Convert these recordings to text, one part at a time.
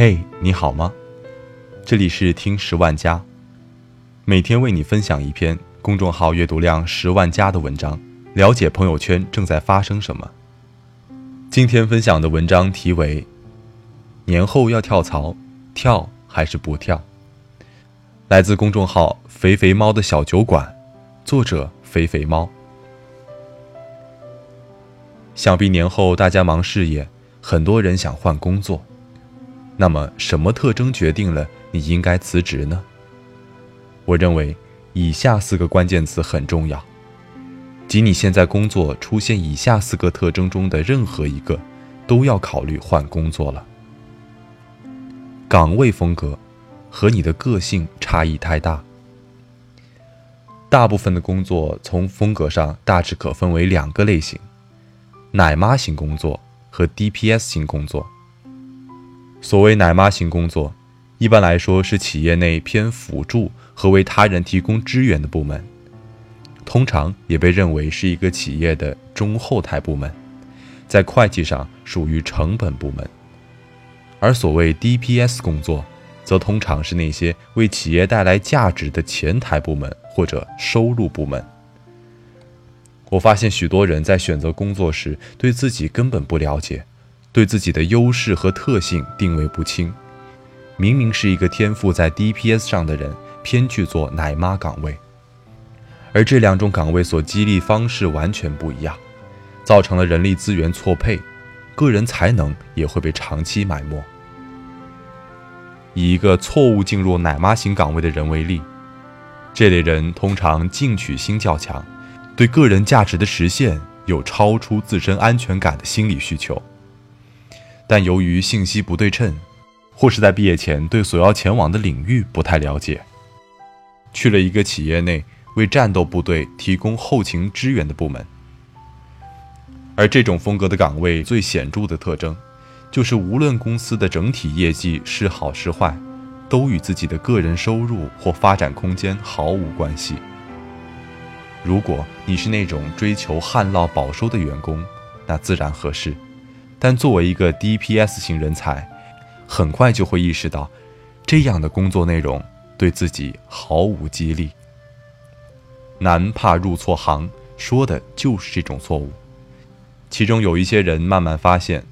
嘿，你好吗？这里是听十万加，每天为你分享一篇公众号阅读量十万加的文章，了解朋友圈正在发生什么。今天分享的文章题为《年后要跳槽，跳还是不跳》，来自公众号“肥肥猫的小酒馆”，作者肥肥猫。想必年后大家忙事业，很多人想换工作。那么，什么特征决定了你应该辞职呢？我认为，以下四个关键词很重要，即你现在工作出现以下四个特征中的任何一个，都要考虑换工作了。岗位风格和你的个性差异太大。大部分的工作从风格上大致可分为两个类型：奶妈型工作和 DPS 型工作。所谓奶妈型工作，一般来说是企业内偏辅助和为他人提供支援的部门，通常也被认为是一个企业的中后台部门，在会计上属于成本部门。而所谓 DPS 工作，则通常是那些为企业带来价值的前台部门或者收入部门。我发现许多人在选择工作时，对自己根本不了解。对自己的优势和特性定位不清，明明是一个天赋在 DPS 上的人，偏去做奶妈岗位，而这两种岗位所激励方式完全不一样，造成了人力资源错配，个人才能也会被长期埋没。以一个错误进入奶妈型岗位的人为例，这类人通常进取心较强，对个人价值的实现有超出自身安全感的心理需求。但由于信息不对称，或是在毕业前对所要前往的领域不太了解，去了一个企业内为战斗部队提供后勤支援的部门。而这种风格的岗位最显著的特征，就是无论公司的整体业绩是好是坏，都与自己的个人收入或发展空间毫无关系。如果你是那种追求旱涝保收的员工，那自然合适。但作为一个 DPS 型人才，很快就会意识到，这样的工作内容对自己毫无激励。难怕入错行，说的就是这种错误。其中有一些人慢慢发现，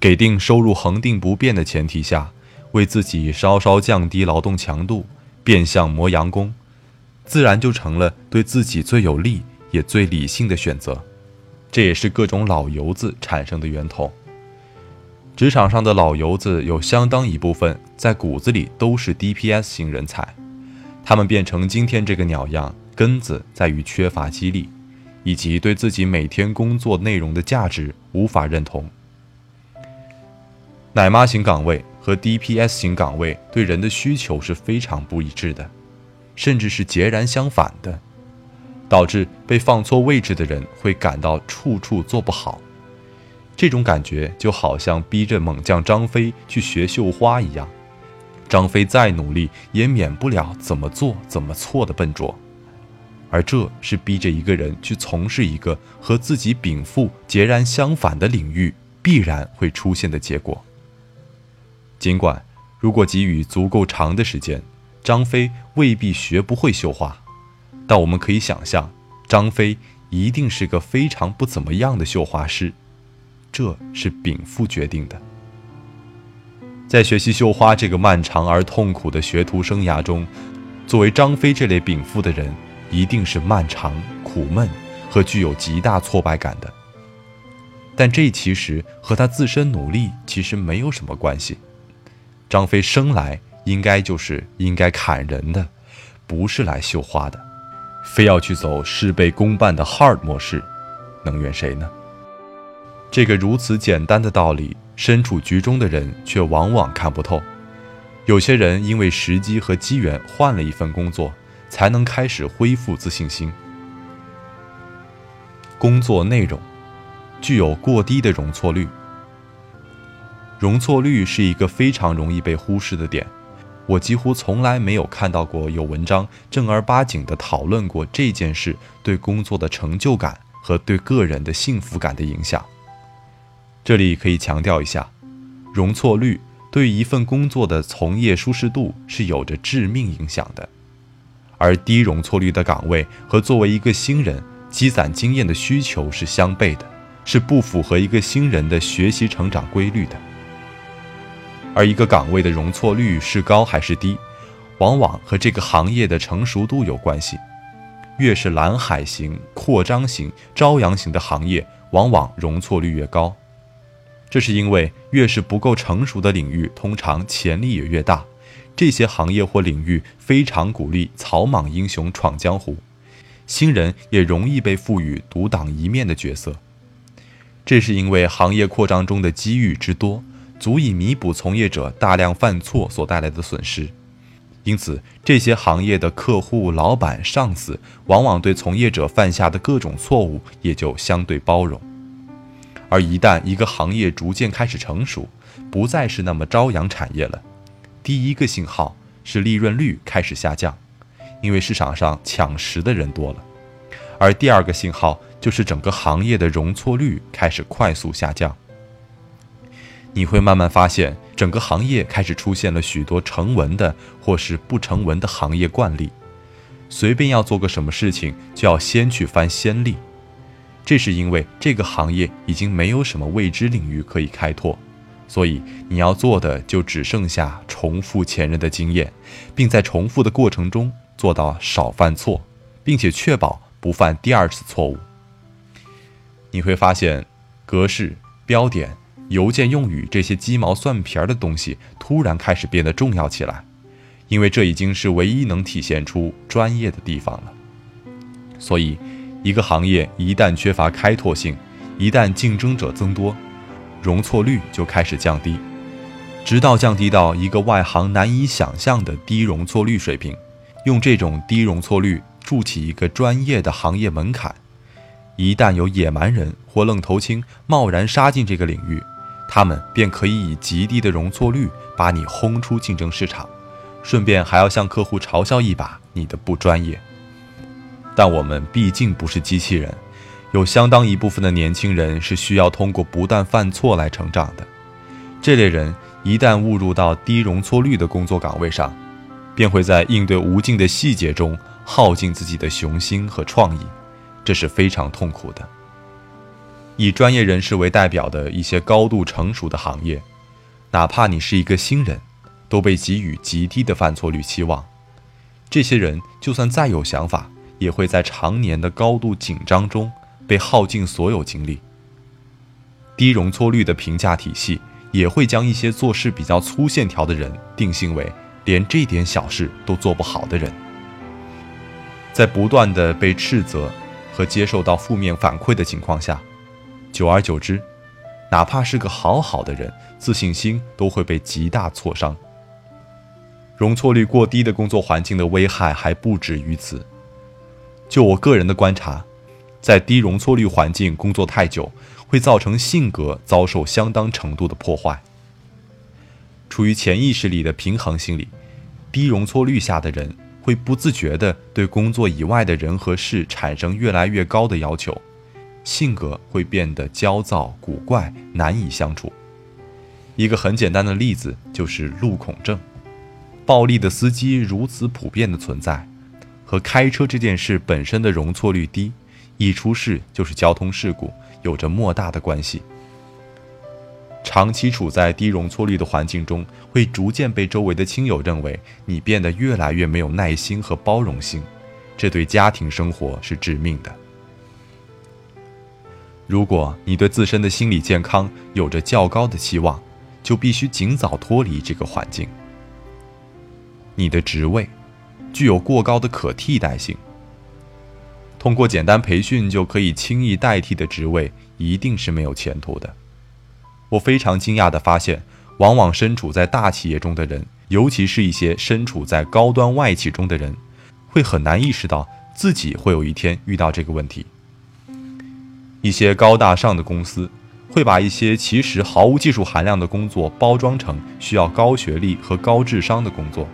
给定收入恒定不变的前提下，为自己稍稍降低劳动强度，变相磨洋工，自然就成了对自己最有利也最理性的选择。这也是各种老油子产生的源头。职场上的老油子有相当一部分在骨子里都是 DPS 型人才，他们变成今天这个鸟样，根子在于缺乏激励，以及对自己每天工作内容的价值无法认同。奶妈型岗位和 DPS 型岗位对人的需求是非常不一致的，甚至是截然相反的。导致被放错位置的人会感到处处做不好，这种感觉就好像逼着猛将张飞去学绣花一样，张飞再努力也免不了怎么做怎么错的笨拙，而这是逼着一个人去从事一个和自己禀赋截然相反的领域必然会出现的结果。尽管如果给予足够长的时间，张飞未必学不会绣花。但我们可以想象，张飞一定是个非常不怎么样的绣花师，这是禀赋决定的。在学习绣花这个漫长而痛苦的学徒生涯中，作为张飞这类禀赋的人，一定是漫长、苦闷和具有极大挫败感的。但这其实和他自身努力其实没有什么关系。张飞生来应该就是应该砍人的，不是来绣花的。非要去走事倍功半的 hard 模式，能怨谁呢？这个如此简单的道理，身处局中的人却往往看不透。有些人因为时机和机缘换了一份工作，才能开始恢复自信心。工作内容具有过低的容错率，容错率是一个非常容易被忽视的点。我几乎从来没有看到过有文章正儿八经地讨论过这件事对工作的成就感和对个人的幸福感的影响。这里可以强调一下，容错率对一份工作的从业舒适度是有着致命影响的。而低容错率的岗位和作为一个新人积攒经验的需求是相悖的，是不符合一个新人的学习成长规律的。而一个岗位的容错率是高还是低，往往和这个行业的成熟度有关系。越是蓝海型、扩张型、朝阳型的行业，往往容错率越高。这是因为越是不够成熟的领域，通常潜力也越大。这些行业或领域非常鼓励草莽英雄闯江湖，新人也容易被赋予独当一面的角色。这是因为行业扩张中的机遇之多，足以弥补从业者大量犯错所带来的损失。因此，这些行业的客户、老板、上司往往对从业者犯下的各种错误也就相对包容。而一旦一个行业逐渐开始成熟，不再是那么朝阳产业了。第一个信号是利润率开始下降，因为市场上抢食的人多了；而第二个信号就是整个行业的容错率开始快速下降。你会慢慢发现，整个行业开始出现了许多成文的或是不成文的行业惯例，随便要做个什么事情，就要先去翻先例。这是因为这个行业已经没有什么未知领域可以开拓。所以你要做的就只剩下重复前人的经验，并在重复的过程中做到少犯错，并且确保不犯第二次错误。你会发现，格式、标点、邮件用语这些鸡毛蒜皮儿的东西突然开始变得重要起来，因为这已经是唯一能体现出专业的地方了。所以，一个行业一旦缺乏开拓性，一旦竞争者增多，容错率就开始降低，直到降低到一个外行难以想象的低容错率水平。用这种低容错率筑起一个专业的行业门槛，一旦有野蛮人或愣头青贸然杀进这个领域，他们便可以以极低的容错率把你轰出竞争市场，顺便还要向客户嘲笑一把你的不专业。但我们毕竟不是机器人。有相当一部分的年轻人是需要通过不断犯错来成长的。这类人一旦误入到低容错率的工作岗位上，便会在应对无尽的细节中耗尽自己的雄心和创意，这是非常痛苦的。以专业人士为代表的一些高度成熟的行业，哪怕你是一个新人，都被给予极低的犯错率期望。这些人就算再有想法，也会在常年的高度紧张中。被耗尽所有精力，低容错率的评价体系也会将一些做事比较粗线条的人定性为连这点小事都做不好的人。在不断的被斥责和接受到负面反馈的情况下，久而久之，哪怕是个好好的人，自信心都会被极大挫伤。容错率过低的工作环境的危害还不止于此。就我个人的观察。在低容错率环境工作太久，会造成性格遭受相当程度的破坏。处于潜意识里的平衡心理，低容错率下的人会不自觉地对工作以外的人和事产生越来越高的要求，性格会变得焦躁古怪，难以相处。一个很简单的例子就是路恐症，暴力的司机如此普遍的存在，和开车这件事本身的容错率低。一出事就是交通事故，有着莫大的关系。长期处在低容错率的环境中，会逐渐被周围的亲友认为你变得越来越没有耐心和包容性，这对家庭生活是致命的。如果你对自身的心理健康有着较高的期望，就必须尽早脱离这个环境。你的职位具有过高的可替代性。通过简单培训就可以轻易代替的职位，一定是没有前途的。我非常惊讶地发现，往往身处在大企业中的人，尤其是一些身处在高端外企中的人，会很难意识到自己会有一天遇到这个问题。一些高大上的公司，会把一些其实毫无技术含量的工作包装成需要高学历和高智商的工作，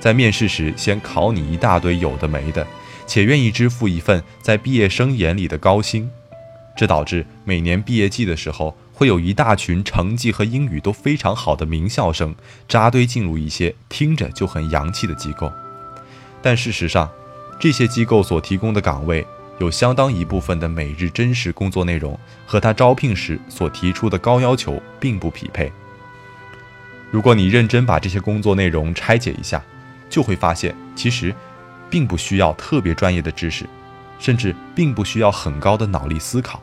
在面试时先考你一大堆有的没的。且愿意支付一份在毕业生眼里的高薪，这导致每年毕业季的时候会有一大群成绩和英语都非常好的名校生扎堆进入一些听着就很洋气的机构，但事实上，这些机构所提供的岗位有相当一部分的每日真实工作内容和他招聘时所提出的高要求并不匹配。如果你认真把这些工作内容拆解一下，就会发现，其实并不需要特别专业的知识，甚至并不需要很高的脑力思考，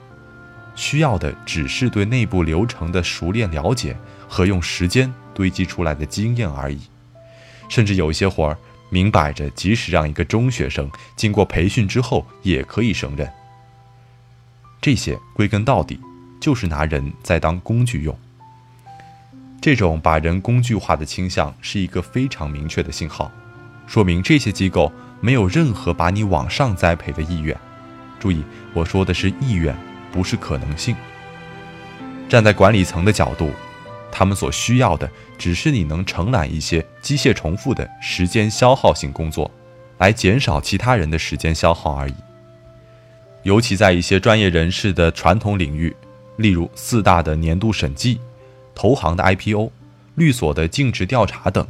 需要的只是对内部流程的熟练了解和用时间堆积出来的经验而已。甚至有一些活儿，明摆着即使让一个中学生经过培训之后也可以胜任。这些归根到底就是拿人在当工具用。这种把人工具化的倾向是一个非常明确的信号，说明这些机构没有任何把你往上栽培的意愿。注意，我说的是意愿，不是可能性。站在管理层的角度，他们所需要的只是你能承揽一些机械重复的时间消耗性工作，来减少其他人的时间消耗而已。尤其在一些专业人士的传统领域，例如四大的年度审计。投行的 IPO、律所的尽职调查等，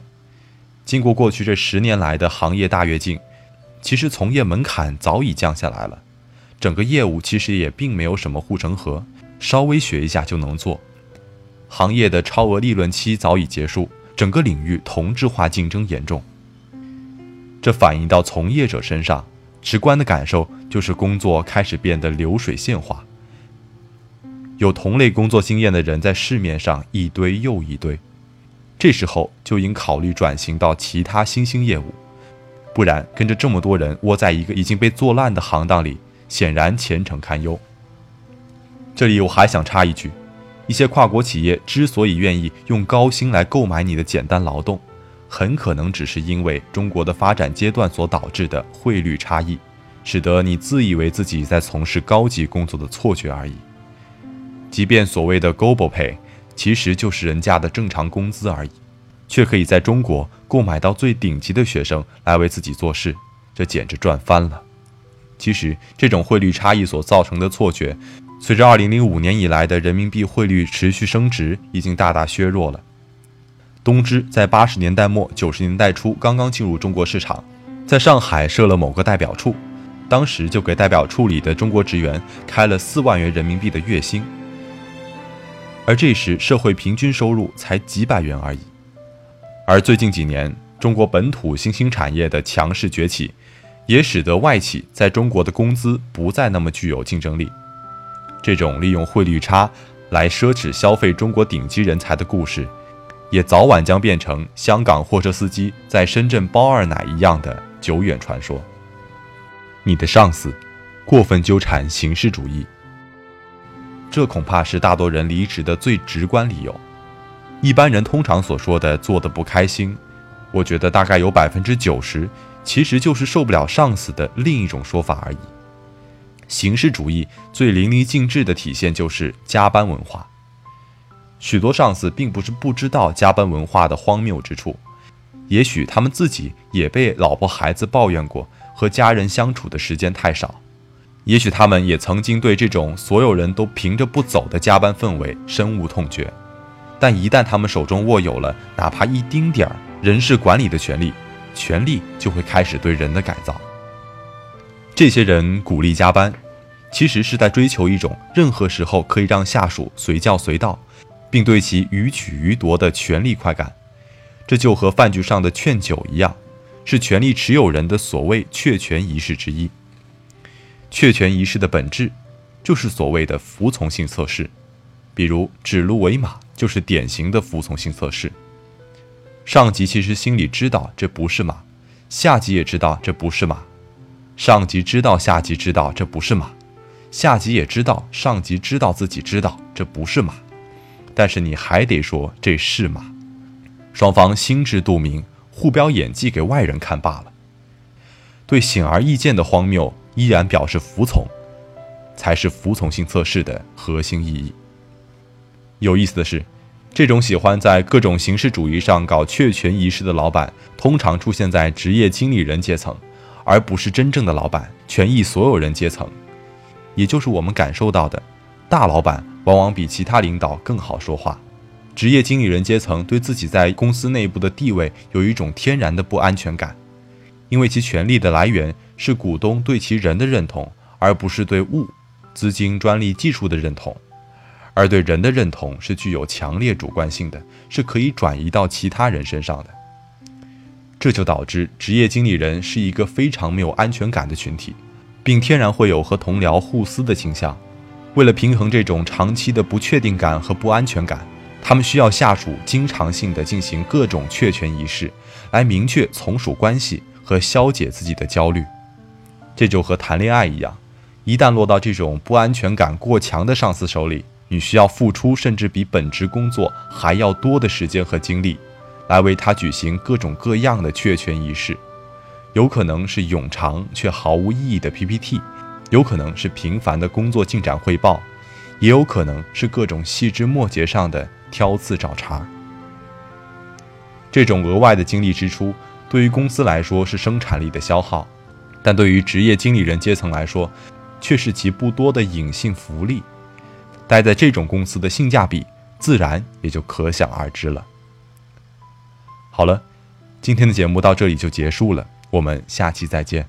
经过过去这十年来的行业大跃进，其实从业门槛早已降下来了，整个业务其实也并没有什么护城河，稍微学一下就能做。行业的超额利润期早已结束，整个领域同质化竞争严重。这反映到从业者身上，直观的感受就是工作开始变得流水线化。有同类工作经验的人在市面上一堆又一堆，这时候就应考虑转型到其他新兴业务，不然跟着这么多人窝在一个已经被做烂的行当里，显然前程堪忧。这里我还想插一句，一些跨国企业之所以愿意用高薪来购买你的简单劳动，很可能只是因为中国的发展阶段所导致的汇率差异，使得你自以为自己在从事高级工作的错觉而已。即便所谓的 global pay，其实就是人家的正常工资而已，却可以在中国购买到最顶级的学生来为自己做事，这简直赚翻了。其实这种汇率差异所造成的错觉，随着2005年以来的人民币汇率持续升值，已经大大削弱了。东芝在80年代末、90年代初刚刚进入中国市场，在上海设了某个代表处，当时就给代表处里的中国职员开了四万元人民币的月薪。而这时，社会平均收入才几百元而已。而最近几年，中国本土新兴产业的强势崛起，也使得外企在中国的工资不再那么具有竞争力。这种利用汇率差来奢侈消费中国顶级人才的故事，也早晚将变成香港货车司机在深圳包二奶一样的久远传说。你的上司过分纠缠形式主义。这恐怕是大多人离职的最直观理由。一般人通常所说的做的不开心，我觉得大概有百分之九十，其实就是受不了上司的另一种说法而已。形式主义最淋漓尽致的体现就是加班文化。许多上司并不是不知道加班文化的荒谬之处，也许他们自己也被老婆孩子抱怨过，和家人相处的时间太少。也许他们也曾经对这种所有人都凭着不走的加班氛围深恶痛绝，但一旦他们手中握有了哪怕一丁点儿人事管理的权利，权力就会开始对人的改造。这些人鼓励加班，其实是在追求一种任何时候可以让下属随叫随到，并对其予取予夺的权力快感。这就和饭局上的劝酒一样，是权力持有人的所谓确权仪式之一。确权仪式的本质，就是所谓的服从性测试，比如指鹿为马就是典型的服从性测试。上级其实心里知道这不是马，下级也知道这不是马，上级知道下级知道这不是马，下级也知道上级知道自己知道这不是马，但是你还得说这是马，双方心知肚明，互飙演技给外人看罢了。对显而易见的荒谬。依然表示服从，才是服从性测试的核心意义。有意思的是，这种喜欢在各种形式主义上搞确权仪式的老板，通常出现在职业经理人阶层，而不是真正的老板、权益所有人阶层，也就是我们感受到的大老板往往比其他领导更好说话。职业经理人阶层对自己在公司内部的地位有一种天然的不安全感，因为其权力的来源是股东对其人的认同，而不是对物、资金、专利、技术的认同。而对人的认同是具有强烈主观性的，是可以转移到其他人身上的。这就导致职业经理人是一个非常没有安全感的群体，并天然会有和同僚互撕的倾向。为了平衡这种长期的不确定感和不安全感，他们需要下属经常性的进行各种确权仪式，来明确从属关系和消解自己的焦虑。这就和谈恋爱一样，一旦落到这种不安全感过强的上司手里。你需要付出甚至比本职工作还要多的时间和精力，来为他举行各种各样的确权仪式，有可能是冗长却毫无意义的 PPT，有可能是频繁的工作进展汇报，也有可能是各种细枝末节上的挑刺找茬。这种额外的精力支出对于公司来说是生产力的消耗，但对于职业经理人阶层来说，却是极不多的隐性福利。待在这种公司的性价比，自然也就可想而知了。好了，今天的节目到这里就结束了，我们下期再见。